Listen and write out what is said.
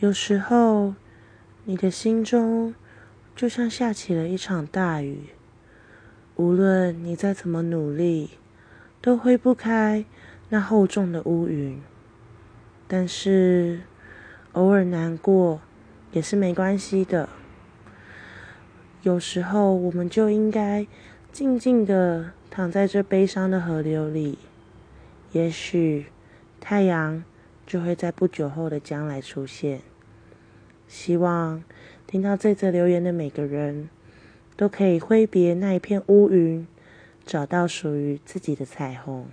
有时候，你的心中就像下起了一场大雨，无论你再怎么努力，都挥不开那厚重的乌云。但是，偶尔难过也是没关系的。有时候，我们就应该静静的躺在这悲伤的河流里，也许太阳就会在不久后的将来出现。希望听到这则留言的每个人都可以挥别那一片乌云，找到属于自己的彩虹。